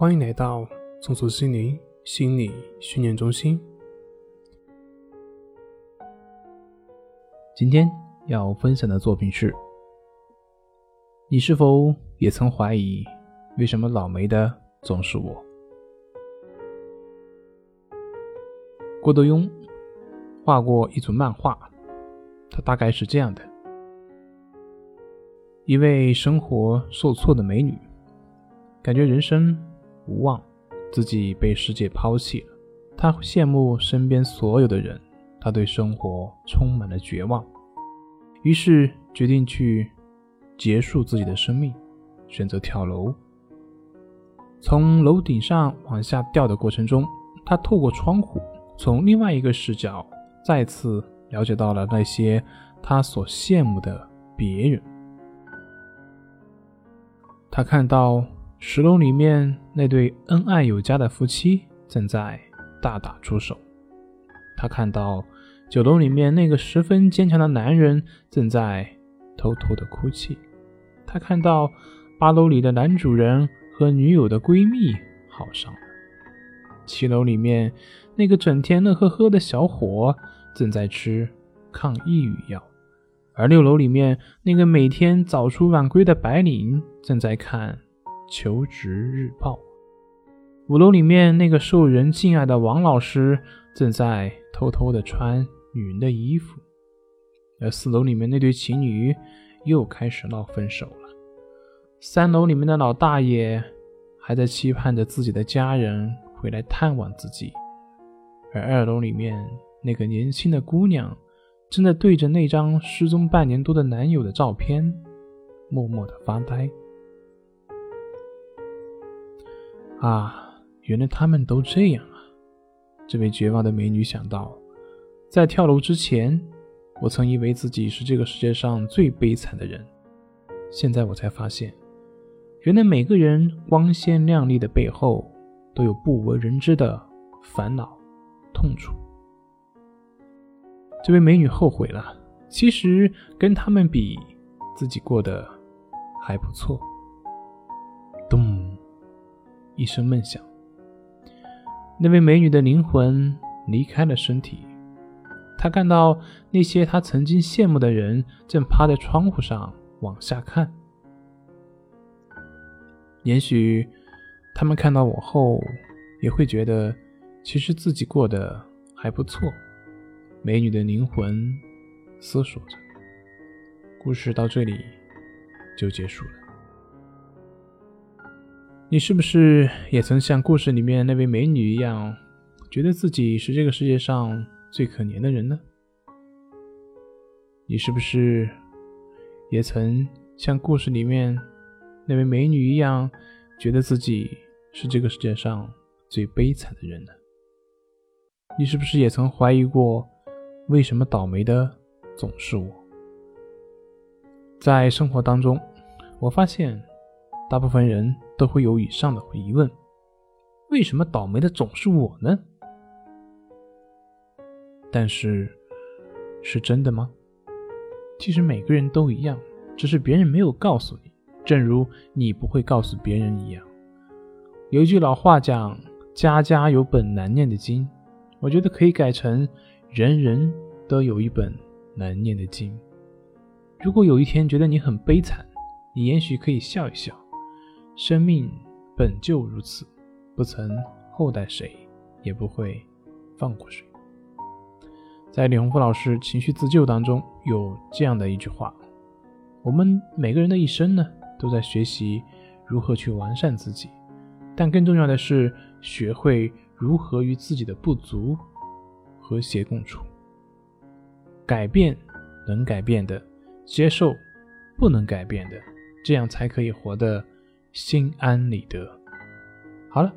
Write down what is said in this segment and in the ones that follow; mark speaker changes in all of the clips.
Speaker 1: 欢迎来到松鼠心灵心理训练中心。
Speaker 2: 今天要分享的作品是：你是否也曾怀疑，为什么倒霉的总是我？郭德庸画过一组漫画，它大概是这样的：一位生活受挫的美女，感觉人生无望，自己被世界抛弃了。他羡慕身边所有的人，他对生活充满了绝望，于是决定去结束自己的生命，选择跳楼。从楼顶上往下掉的过程中，他透过窗户。从另外一个视角，再次了解到了那些他所羡慕的别人。他看到十楼里面那对恩爱有加的夫妻正在大打出手，他看到九楼里面那个十分坚强的男人正在偷偷的哭泣，他看到八楼里的男主人和女友的闺蜜好上了，七楼里面。那个整天乐呵呵的小伙正在吃抗抑郁药，而六楼里面那个每天早出晚归的白领正在看求职日报。五楼里面那个受人敬爱的王老师正在偷偷的穿女人的衣服，而四楼里面那对情侣又开始闹分手了。三楼里面的老大爷还在期盼着自己的家人回来探望自己。而二楼里面那个年轻的姑娘，正在对着那张失踪半年多的男友的照片，默默的发呆。啊，原来他们都这样啊！这位绝望的美女想到，在跳楼之前，我曾以为自己是这个世界上最悲惨的人，现在我才发现，原来每个人光鲜亮丽的背后，都有不为人知的烦恼。痛楚。这位美女后悔了，其实跟他们比，自己过得还不错。一声闷响，那位美女的灵魂离开了身体。她看到那些她曾经羡慕的人正趴在窗户上往下看。也许他们看到我后，也会觉得。其实自己过得还不错，美女的灵魂思索着。故事到这里就结束了。你是不是也曾像故事里面那位美女一样，觉得自己是这个世界上最可怜的人呢？你是不是也曾像故事里面那位美女一样，觉得自己是这个世界上最悲惨的人呢？你是不是也曾怀疑过，为什么倒霉的总是我？在生活当中，我发现大部分人都会有以上的疑问：为什么倒霉的总是我呢？但是，是真的吗？其实每个人都一样，只是别人没有告诉你，正如你不会告诉别人一样。有一句老话讲：“家家有本难念的经。”我觉得可以改成“人人都有一本难念的经”。如果有一天觉得你很悲惨，你也许可以笑一笑。生命本就如此，不曾厚待谁，也不会放过谁。在李洪福老师情绪自救当中有这样的一句话：我们每个人的一生呢，都在学习如何去完善自己，但更重要的是学会。如何与自己的不足和谐共处？改变能改变的，接受不能改变的，这样才可以活得心安理得。好了，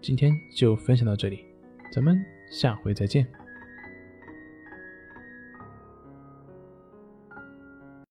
Speaker 2: 今天就分享到这里，咱们下回再见。